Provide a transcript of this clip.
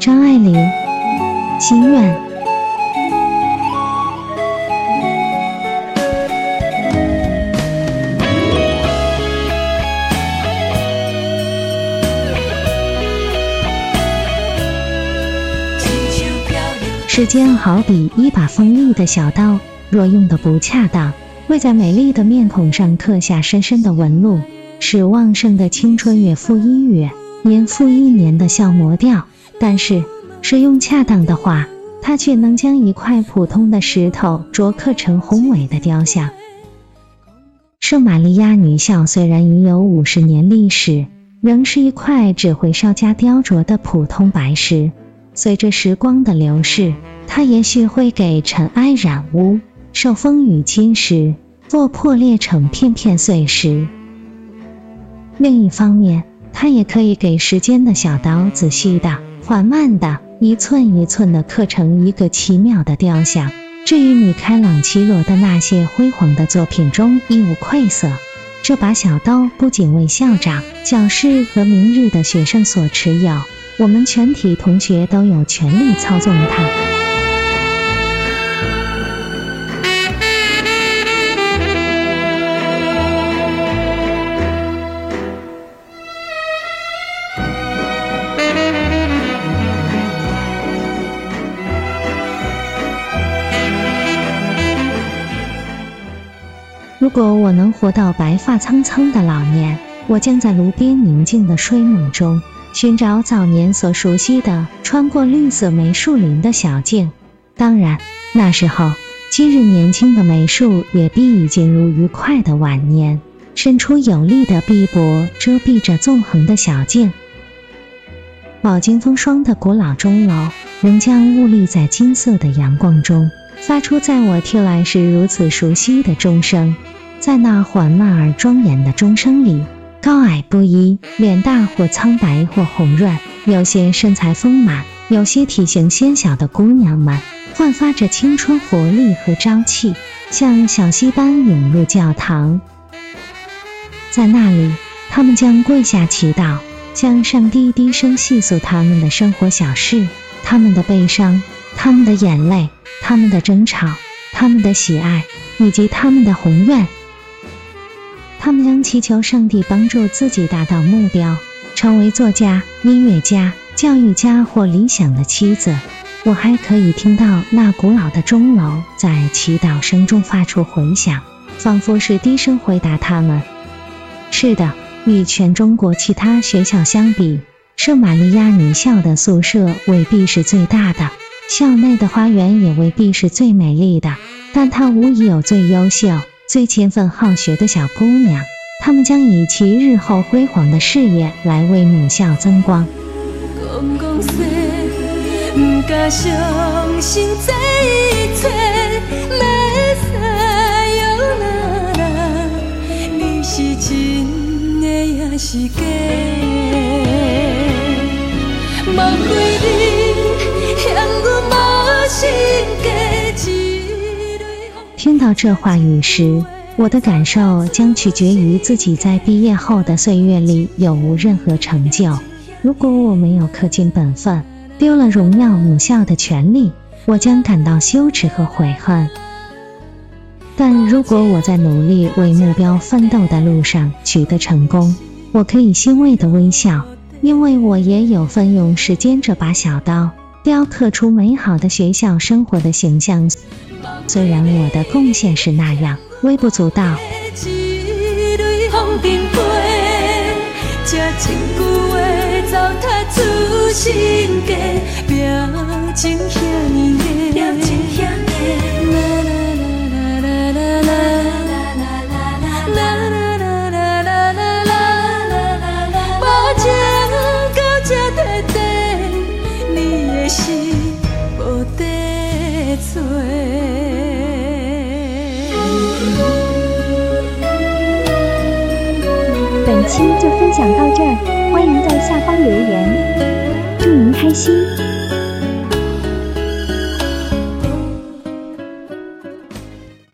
张爱玲，心愿。时间好比一把锋利的小刀，若用的不恰当，会在美丽的面孔上刻下深深的纹路，使旺盛的青春月复一月，年复一年的消磨掉。但是，使用恰当的话，它却能将一块普通的石头琢刻成宏伟的雕像。圣玛利亚女校虽然已有五十年历史，仍是一块只会稍加雕琢的普通白石。随着时光的流逝，它也许会给尘埃染污，受风雨侵蚀，或破裂成片片碎石。另一方面，它也可以给时间的小刀仔细的、缓慢的、一寸一寸的刻成一个奇妙的雕像。至于米开朗基罗的那些辉煌的作品中亦无愧色。这把小刀不仅为校长、教师和明日的学生所持有。我们全体同学都有权利操纵它。如果我能活到白发苍苍的老年，我将在炉边宁静的睡梦中。寻找早年所熟悉的穿过绿色梅树林的小径，当然，那时候今日年轻的梅树也必已进入愉快的晚年，伸出有力的臂膊遮蔽着纵横的小径。饱经风霜的古老钟楼仍将兀立在金色的阳光中，发出在我听来是如此熟悉的钟声。在那缓慢而庄严的钟声里。高矮不一，脸大或苍白或红润，有些身材丰满，有些体型纤小的姑娘们，焕发着青春活力和朝气，像小溪般涌入教堂。在那里，他们将跪下祈祷，向上帝低声细诉他们的生活小事，他们的悲伤，他们的眼泪，他们的争吵，他们的喜爱，以及他们的宏愿。他们将祈求上帝帮助自己达到目标，成为作家、音乐家、教育家或理想的妻子。我还可以听到那古老的钟楼在祈祷声中发出回响，仿佛是低声回答他们。是的，与全中国其他学校相比，圣玛利亚女校的宿舍未必是最大的，校内的花园也未必是最美丽的，但它无疑有最优秀。最勤奋好学的小姑娘，她们将以其日后辉煌的事业来为母校增光。听到这话语时，我的感受将取决于自己在毕业后的岁月里有无任何成就。如果我没有恪尽本分，丢了荣耀母校的权利，我将感到羞耻和悔恨。但如果我在努力为目标奋斗的路上取得成功，我可以欣慰的微笑，因为我也有份用时间这把小刀雕刻出美好的学校生活的形象。虽然我的贡献是那样微不足道。本期就分享到这儿，